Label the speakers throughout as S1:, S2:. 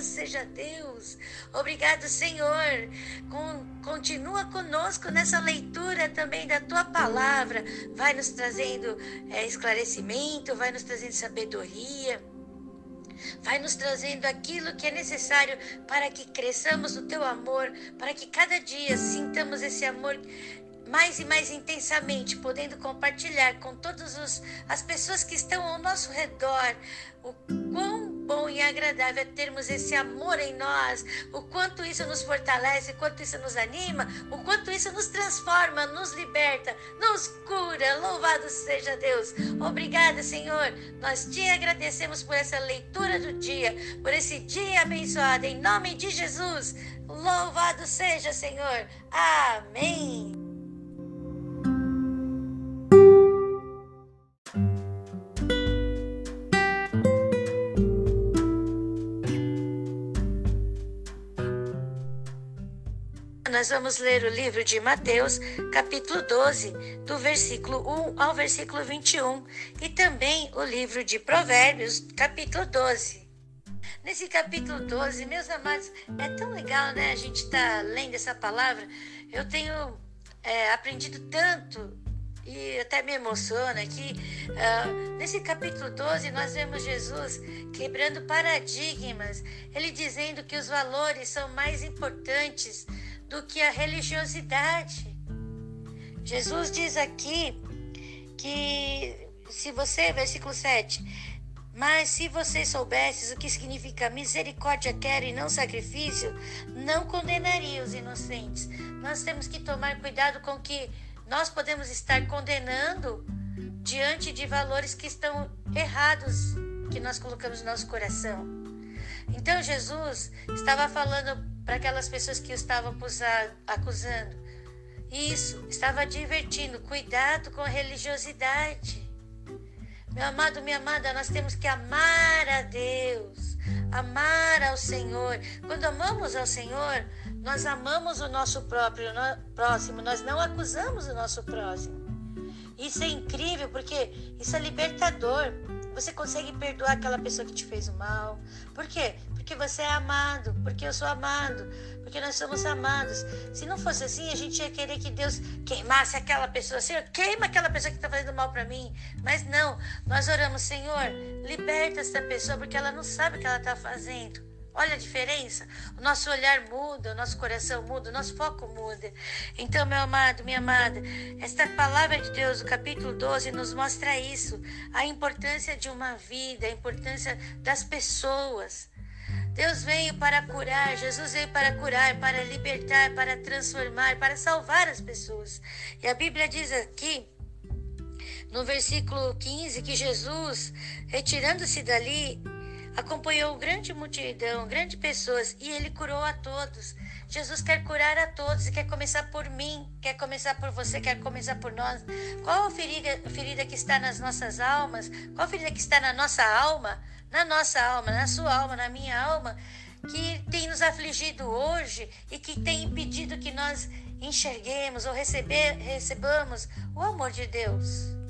S1: Louvado seja Deus. Obrigado, Senhor. Continua conosco nessa leitura também da tua palavra. Vai nos trazendo é, esclarecimento, vai nos trazendo sabedoria. Vai nos trazendo aquilo que é necessário para que cresçamos no teu amor, para que cada dia sintamos esse amor mais e mais intensamente, podendo compartilhar com todas as pessoas que estão ao nosso redor o quão bom e agradável é termos esse amor em nós, o quanto isso nos fortalece, o quanto isso nos anima, o quanto isso nos transforma, nos liberta, nos cura. Louvado seja Deus. Obrigada, Senhor. Nós te agradecemos por essa leitura do dia, por esse dia abençoado. Em nome de Jesus. Louvado seja, Senhor. Amém. Nós vamos ler o livro de Mateus, capítulo 12, do versículo 1 ao versículo 21, e também o livro de Provérbios, capítulo 12. Nesse capítulo 12, meus amados, é tão legal, né? A gente está lendo essa palavra. Eu tenho é, aprendido tanto e até me emociona que uh, nesse capítulo 12 nós vemos Jesus quebrando paradigmas, ele dizendo que os valores são mais importantes do que a religiosidade. Jesus diz aqui que se você, versículo 7, mas se vocês soubesses o que significa misericórdia quero e não sacrifício, não condenaria os inocentes. Nós temos que tomar cuidado com que nós podemos estar condenando diante de valores que estão errados que nós colocamos no nosso coração. Então Jesus estava falando para aquelas pessoas que o estavam acusando. Isso, estava divertindo. Cuidado com a religiosidade. Meu amado, minha amada, nós temos que amar a Deus, amar ao Senhor. Quando amamos ao Senhor, nós amamos o nosso próprio próximo, nós não acusamos o nosso próximo. Isso é incrível porque isso é libertador. Você consegue perdoar aquela pessoa que te fez o mal. Por quê? Porque você é amado, porque eu sou amado, porque nós somos amados. Se não fosse assim, a gente ia querer que Deus queimasse aquela pessoa. Senhor, queima aquela pessoa que está fazendo mal para mim. Mas não, nós oramos, Senhor, liberta essa pessoa, porque ela não sabe o que ela está fazendo. Olha a diferença? O nosso olhar muda, o nosso coração muda, o nosso foco muda. Então, meu amado, minha amada, esta palavra de Deus, o capítulo 12, nos mostra isso: a importância de uma vida, a importância das pessoas. Deus veio para curar, Jesus veio para curar, para libertar, para transformar, para salvar as pessoas. E a Bíblia diz aqui, no versículo 15, que Jesus, retirando-se dali, acompanhou grande multidão, grande pessoas, e ele curou a todos. Jesus quer curar a todos e quer começar por mim, quer começar por você, quer começar por nós. Qual a ferida, ferida que está nas nossas almas? Qual a ferida que está na nossa alma? Na nossa alma, na sua alma, na minha alma, que tem nos afligido hoje e que tem impedido que nós enxerguemos ou receber, recebamos o amor de Deus.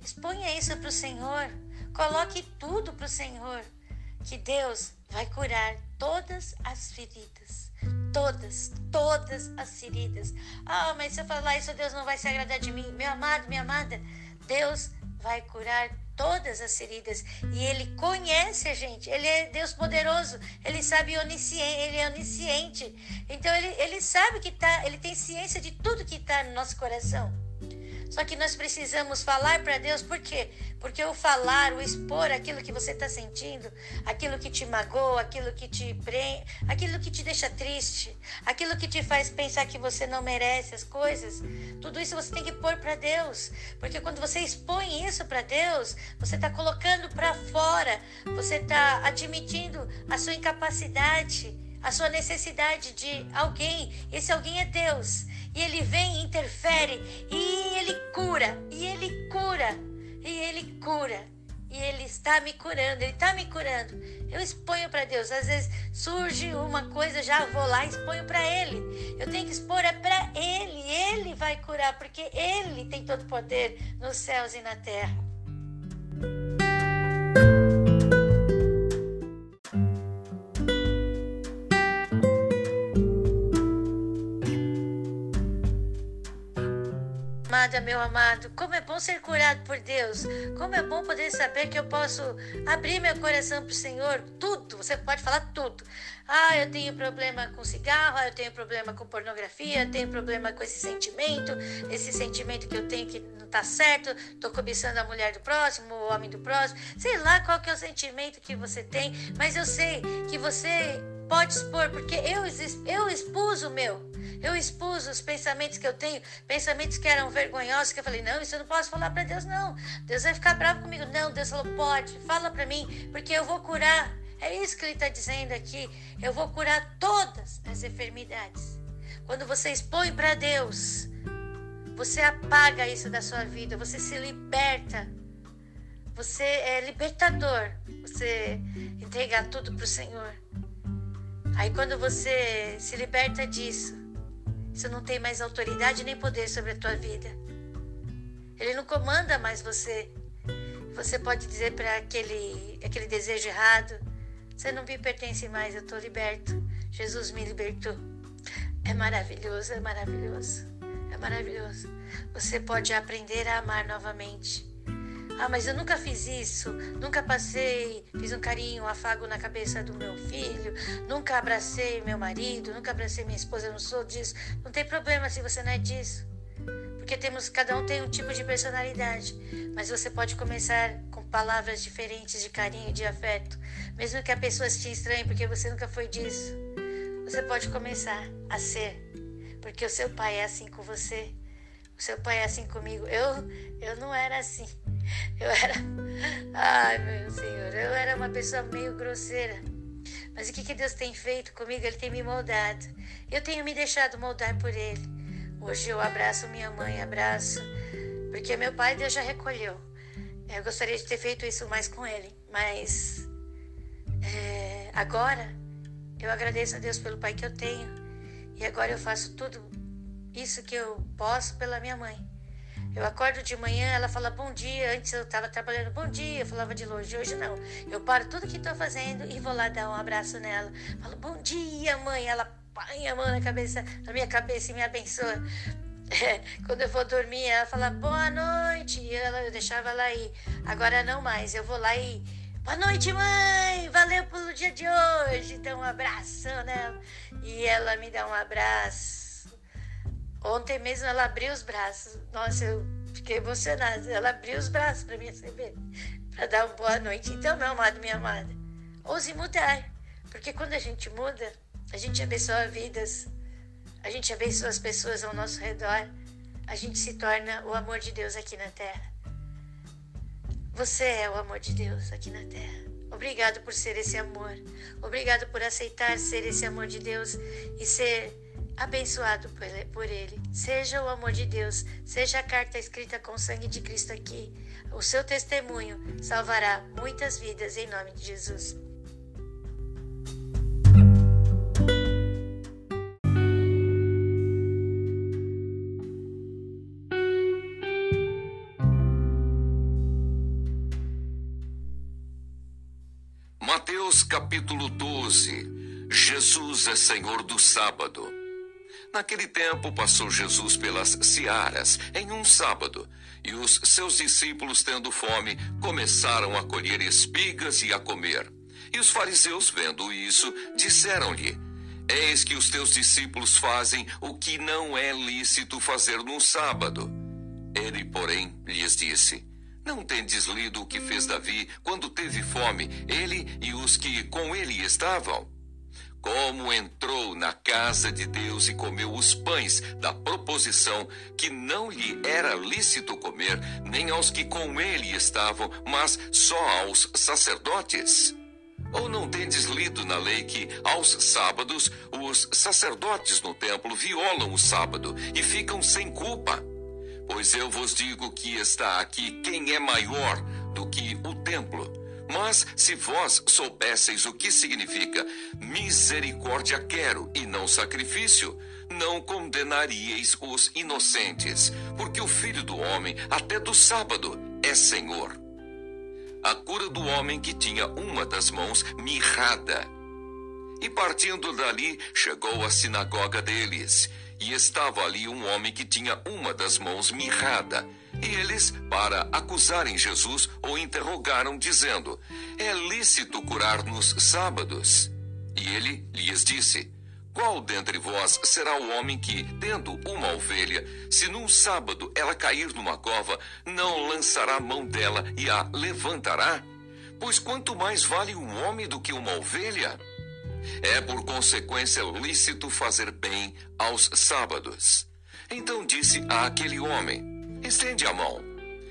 S1: Exponha isso para o Senhor. Coloque tudo para o Senhor, que Deus vai curar todas as feridas. Todas, todas as feridas. Ah, mas se eu falar isso, Deus não vai se agradar de mim. Meu amado, minha amada, Deus vai curar todas as feridas. E Ele conhece a gente. Ele é Deus poderoso. Ele sabe onisciente. Ele é onisciente. Então Ele, ele sabe que tá. Ele tem ciência de tudo que está no nosso coração. Só que nós precisamos falar para Deus, por quê? Porque o falar, o expor aquilo que você está sentindo, aquilo que te magoa, aquilo que te prende, aquilo que te deixa triste, aquilo que te faz pensar que você não merece as coisas, tudo isso você tem que pôr para Deus. Porque quando você expõe isso para Deus, você está colocando para fora, você está admitindo a sua incapacidade, a sua necessidade de alguém. Esse alguém é Deus. E ele vem, interfere, e ele cura, e ele cura, e ele cura. E ele está me curando, ele está me curando. Eu exponho para Deus. Às vezes surge uma coisa, já vou lá e exponho para Ele. Eu tenho que expor é para Ele. Ele vai curar, porque Ele tem todo o poder nos céus e na terra. Meu amado, como é bom ser curado por Deus. Como é bom poder saber que eu posso abrir meu coração para o Senhor. Tudo, você pode falar tudo. Ah, eu tenho problema com cigarro, eu tenho problema com pornografia, eu tenho problema com esse sentimento, esse sentimento que eu tenho que não está certo, estou cobiçando a mulher do próximo, o homem do próximo. Sei lá qual que é o sentimento que você tem, mas eu sei que você pode expor, porque eu, eu expus o meu. Eu expus os pensamentos que eu tenho, pensamentos que eram vergonhosos, que eu falei, não, isso eu não posso falar para Deus, não. Deus vai ficar bravo comigo. Não, Deus falou, pode, fala para mim, porque eu vou curar. É isso que ele está dizendo aqui. Eu vou curar todas as enfermidades. Quando você expõe para Deus, você apaga isso da sua vida, você se liberta. Você é libertador. Você entrega tudo para o Senhor. Aí quando você se liberta disso, você não tem mais autoridade nem poder sobre a tua vida. Ele não comanda mais você. Você pode dizer para aquele, aquele desejo errado: Você não me pertence mais, eu estou liberto. Jesus me libertou. É maravilhoso, é maravilhoso, é maravilhoso. Você pode aprender a amar novamente. Ah, mas eu nunca fiz isso, nunca passei, fiz um carinho, um afago na cabeça do meu filho, nunca abracei meu marido, nunca abracei minha esposa, eu não sou disso. Não tem problema se você não é disso. Porque temos, cada um tem um tipo de personalidade, mas você pode começar com palavras diferentes de carinho, de afeto, mesmo que a pessoa te estranhe porque você nunca foi disso. Você pode começar a ser, porque o seu pai é assim com você, o seu pai é assim comigo. Eu, eu não era assim. Eu era. Ai, meu Senhor, eu era uma pessoa meio grosseira. Mas o que, que Deus tem feito comigo? Ele tem me moldado. Eu tenho me deixado moldar por Ele. Hoje eu abraço minha mãe, abraço. Porque meu pai Deus já recolheu. Eu gostaria de ter feito isso mais com ele. Mas. É, agora, eu agradeço a Deus pelo pai que eu tenho. E agora eu faço tudo isso que eu posso pela minha mãe. Eu acordo de manhã, ela fala bom dia. Antes eu estava trabalhando bom dia, eu falava de longe. Hoje não. Eu paro tudo que estou fazendo e vou lá dar um abraço nela. Falo bom dia, mãe. Ela põe a mão na cabeça, na minha cabeça e me abençoa. É, quando eu vou dormir, ela fala boa noite. E ela, eu deixava ela ir. Agora não mais. Eu vou lá e boa noite, mãe. Valeu pelo dia de hoje. Então um abraço nela. E ela me dá um abraço Ontem mesmo ela abriu os braços. Nossa, eu fiquei emocionada. Ela abriu os braços para me receber, para dar uma boa noite. Então, meu amado, minha amada, ouse mudar. Porque quando a gente muda, a gente abençoa vidas, a gente abençoa as pessoas ao nosso redor, a gente se torna o amor de Deus aqui na terra. Você é o amor de Deus aqui na terra. Obrigado por ser esse amor. Obrigado por aceitar ser esse amor de Deus e ser abençoado por Ele. Seja o amor de Deus, seja a carta escrita com o sangue de Cristo aqui. O seu testemunho salvará muitas vidas em nome de Jesus.
S2: Mateus capítulo 12 Jesus é Senhor do sábado. Naquele tempo passou Jesus pelas searas em um sábado, e os seus discípulos, tendo fome, começaram a colher espigas e a comer. E os fariseus, vendo isso, disseram-lhe: Eis que os teus discípulos fazem o que não é lícito fazer no sábado. Ele, porém, lhes disse: Não tendes lido o que fez Davi quando teve fome, ele e os que com ele estavam? Como entrou na casa de Deus e comeu os pães da proposição que não lhe era lícito comer, nem aos que com ele estavam, mas só aos sacerdotes? Ou não tendes lido na lei que, aos sábados, os sacerdotes no templo violam o sábado e ficam sem culpa? Pois eu vos digo que está aqui quem é maior do que o templo. Mas se vós soubesseis o que significa misericórdia quero e não sacrifício, não condenaríeis os inocentes, porque o filho do homem, até do sábado, é Senhor. A cura do homem que tinha uma das mãos mirrada. E partindo dali, chegou à sinagoga deles. e estava ali um homem que tinha uma das mãos mirrada. E eles, para acusarem Jesus, o interrogaram, dizendo: É lícito curar nos sábados? E ele lhes disse: Qual dentre vós será o homem que, tendo uma ovelha, se num sábado ela cair numa cova, não lançará mão dela e a levantará? Pois quanto mais vale um homem do que uma ovelha? É por consequência lícito fazer bem aos sábados. Então disse a aquele homem: Estende a mão.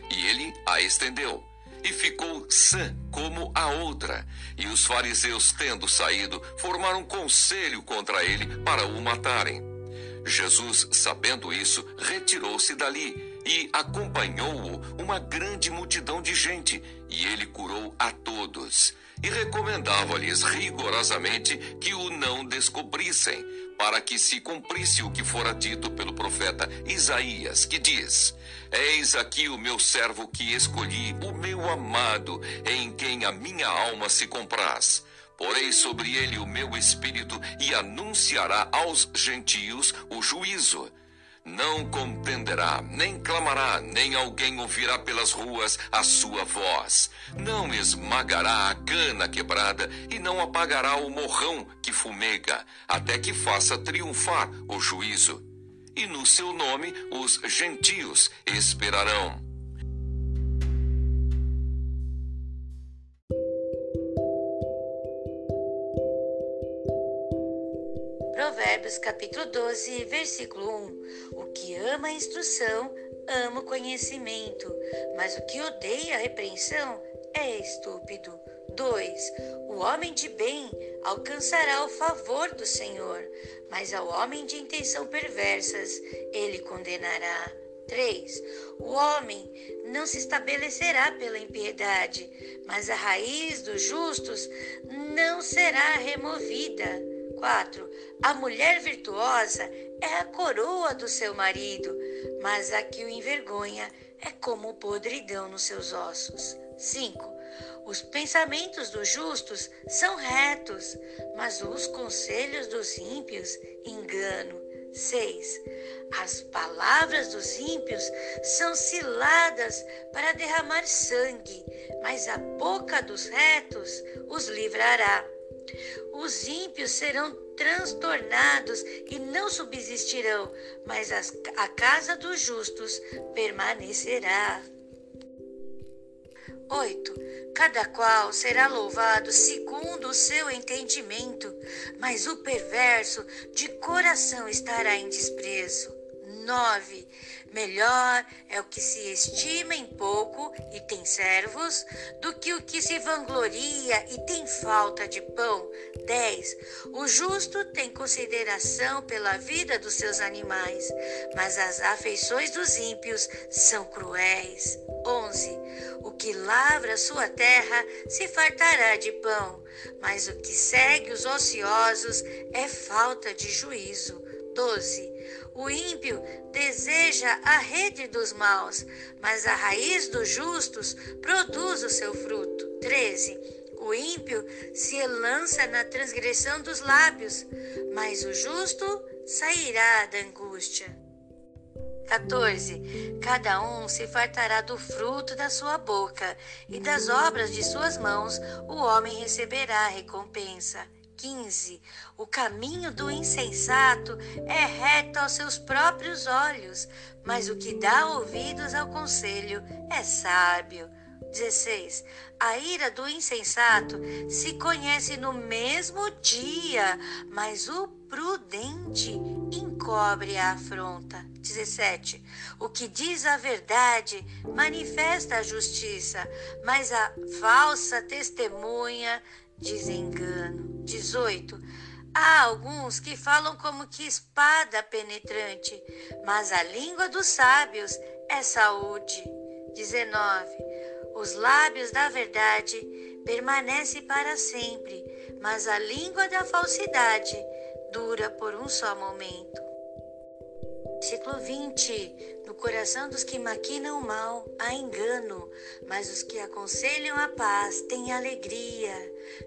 S2: E ele a estendeu e ficou sã como a outra. E os fariseus, tendo saído, formaram conselho contra ele para o matarem. Jesus, sabendo isso, retirou-se dali e acompanhou-o uma grande multidão de gente, e ele curou a todos e recomendava-lhes rigorosamente que o não descobrissem, para que se cumprisse o que fora dito pelo profeta Isaías, que diz: Eis aqui o meu servo que escolhi, o meu amado, em quem a minha alma se compraz. Porei sobre ele o meu espírito e anunciará aos gentios o juízo não contenderá, nem clamará, nem alguém ouvirá pelas ruas a sua voz. Não esmagará a cana quebrada e não apagará o morrão que fumega, até que faça triunfar o juízo. E no seu nome os gentios esperarão.
S1: Provérbios capítulo 12, versículo 1. O que ama a instrução, ama o conhecimento, mas o que odeia a repreensão é estúpido. 2. O homem de bem alcançará o favor do Senhor, mas ao homem de intenção perversas ele condenará. 3. O homem não se estabelecerá pela impiedade, mas a raiz dos justos não será removida. 4. A mulher virtuosa é a coroa do seu marido, mas a que o envergonha é como podridão nos seus ossos. 5. Os pensamentos dos justos são retos, mas os conselhos dos ímpios engano. 6. As palavras dos ímpios são ciladas para derramar sangue, mas a boca dos retos os livrará. Os ímpios serão transtornados e não subsistirão, mas as, a casa dos justos permanecerá. 8. Cada qual será louvado segundo o seu entendimento, mas o perverso de coração estará em desprezo. 9. Melhor é o que se estima em pouco e tem servos, do que o que se vangloria e tem falta de pão. 10. O justo tem consideração pela vida dos seus animais, mas as afeições dos ímpios são cruéis. 11. O que lavra sua terra se fartará de pão, mas o que segue os ociosos é falta de juízo. 12. O ímpio deseja a rede dos maus, mas a raiz dos justos produz o seu fruto. 13. O ímpio se lança na transgressão dos lábios, mas o justo sairá da angústia. 14. Cada um se fartará do fruto da sua boca, e das obras de suas mãos o homem receberá recompensa. 15. O caminho do insensato é reto aos seus próprios olhos, mas o que dá ouvidos ao conselho é sábio. 16. A ira do insensato se conhece no mesmo dia, mas o prudente encobre a afronta. 17. O que diz a verdade manifesta a justiça, mas a falsa testemunha desengano. 18. Há alguns que falam como que espada penetrante, mas a língua dos sábios é saúde. 19. Os lábios da verdade permanecem para sempre, mas a língua da falsidade dura por um só momento. Versículo 20. No coração dos que maquinam o mal há engano, mas os que aconselham a paz têm alegria.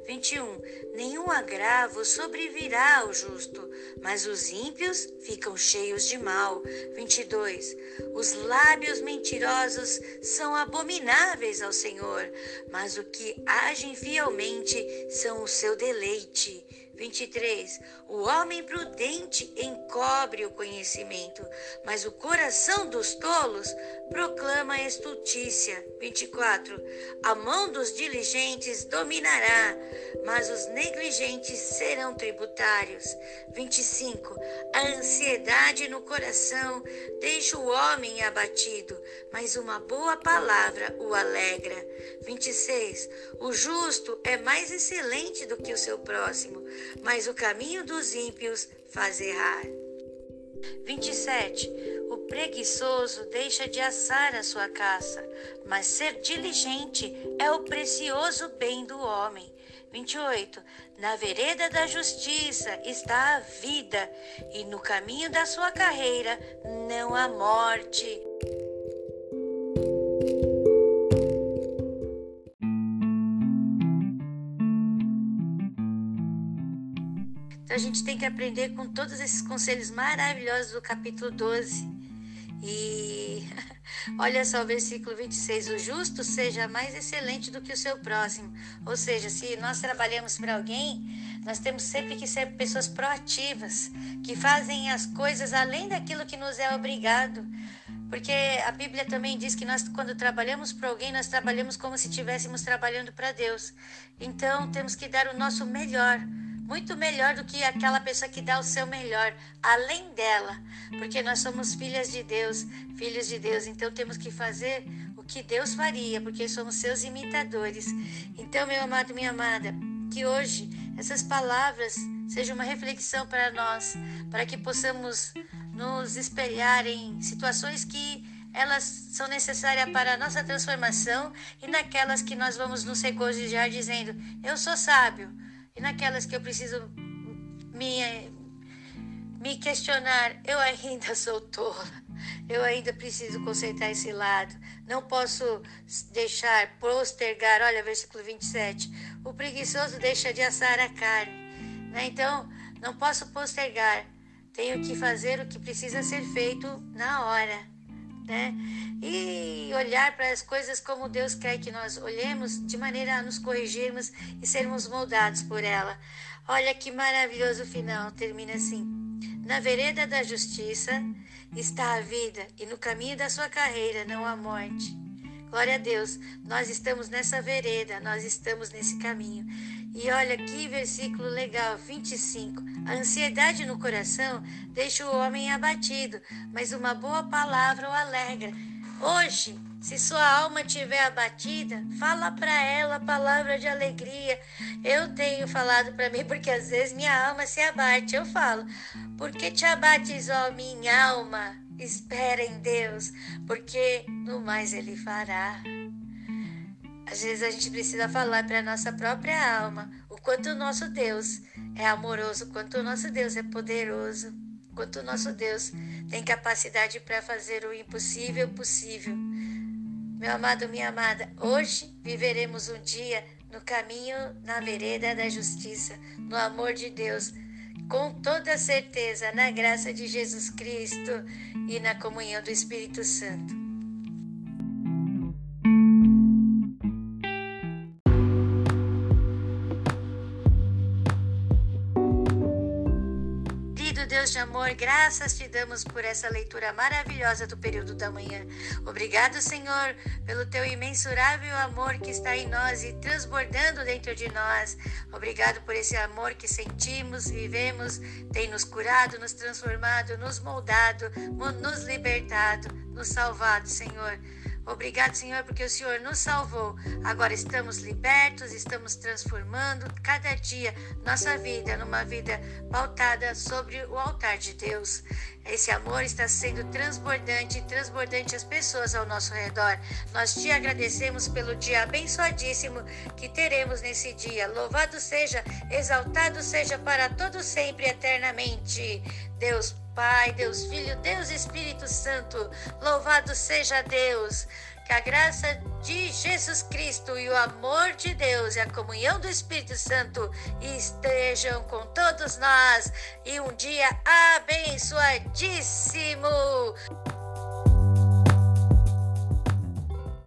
S1: 21. Nenhum agravo sobrevirá ao justo, mas os ímpios ficam cheios de mal. 22. Os lábios mentirosos são abomináveis ao Senhor, mas o que agem fielmente são o seu deleite. 23. O homem prudente encobre o conhecimento, mas o coração dos tolos proclama a estultícia. 24. A mão dos diligentes dominará, mas os negligentes serão tributários. 25. A ansiedade no coração deixa o homem abatido, mas uma boa palavra o alegra. 26. O justo é mais excelente do que o seu próximo, mas o caminho dos ímpios faz errar. 27. O preguiçoso deixa de assar a sua caça, mas ser diligente é o precioso bem do homem. 28. Na vereda da justiça está a vida, e no caminho da sua carreira não há morte. A gente tem que aprender com todos esses conselhos maravilhosos do capítulo 12. E olha só o versículo 26: O justo seja mais excelente do que o seu próximo. Ou seja, se nós trabalhamos para alguém, nós temos sempre que ser pessoas proativas, que fazem as coisas além daquilo que nos é obrigado. Porque a Bíblia também diz que nós, quando trabalhamos para alguém, nós trabalhamos como se estivéssemos trabalhando para Deus. Então, temos que dar o nosso melhor muito melhor do que aquela pessoa que dá o seu melhor, além dela, porque nós somos filhas de Deus, filhos de Deus, então temos que fazer o que Deus faria, porque somos seus imitadores. Então, meu amado, minha amada, que hoje essas palavras sejam uma reflexão para nós, para que possamos nos espelhar em situações que elas são necessárias para a nossa transformação e naquelas que nós vamos nos regozijar dizendo: Eu sou sábio e naquelas que eu preciso me, me questionar, eu ainda sou tola, eu ainda preciso consertar esse lado, não posso deixar postergar, olha, versículo 27, o preguiçoso deixa de assar a carne, né? então não posso postergar, tenho que fazer o que precisa ser feito na hora. Né? E olhar para as coisas como Deus quer que nós olhemos, de maneira a nos corrigirmos e sermos moldados por ela. Olha que maravilhoso final, termina assim. Na vereda da justiça está a vida, e no caminho da sua carreira não há morte. Glória a Deus, nós estamos nessa vereda, nós estamos nesse caminho. E olha que versículo legal, 25. A ansiedade no coração deixa o homem abatido, mas uma boa palavra o alegra. Hoje, se sua alma estiver abatida, fala para ela a palavra de alegria. Eu tenho falado para mim porque às vezes minha alma se abate. Eu falo: "Por que te abates, ó minha alma? Espera em Deus, porque no mais ele fará." Às vezes a gente precisa falar para a nossa própria alma o quanto o nosso Deus é amoroso, o quanto o nosso Deus é poderoso, o quanto o nosso Deus tem capacidade para fazer o impossível possível. Meu amado, minha amada, hoje viveremos um dia no caminho, na vereda da justiça, no amor de Deus, com toda certeza, na graça de Jesus Cristo e na comunhão do Espírito Santo. Deus de amor, graças te damos por essa leitura maravilhosa do período da manhã. Obrigado, Senhor, pelo teu imensurável amor que está em nós e transbordando dentro de nós. Obrigado por esse amor que sentimos, vivemos, tem nos curado, nos transformado, nos moldado, nos libertado, nos salvado, Senhor. Obrigado, Senhor, porque o Senhor nos salvou. Agora estamos libertos, estamos transformando cada dia nossa vida numa vida pautada sobre o altar de Deus. Esse amor está sendo transbordante transbordante as pessoas ao nosso redor. Nós te agradecemos pelo dia abençoadíssimo que teremos nesse dia. Louvado seja, exaltado seja para todo sempre eternamente. Deus Pai, Deus Filho, Deus Espírito Santo. Louvado seja Deus. Que a graça de Jesus Cristo e o amor de Deus e a comunhão do Espírito Santo estejam com todos nós e um dia abençoadíssimo.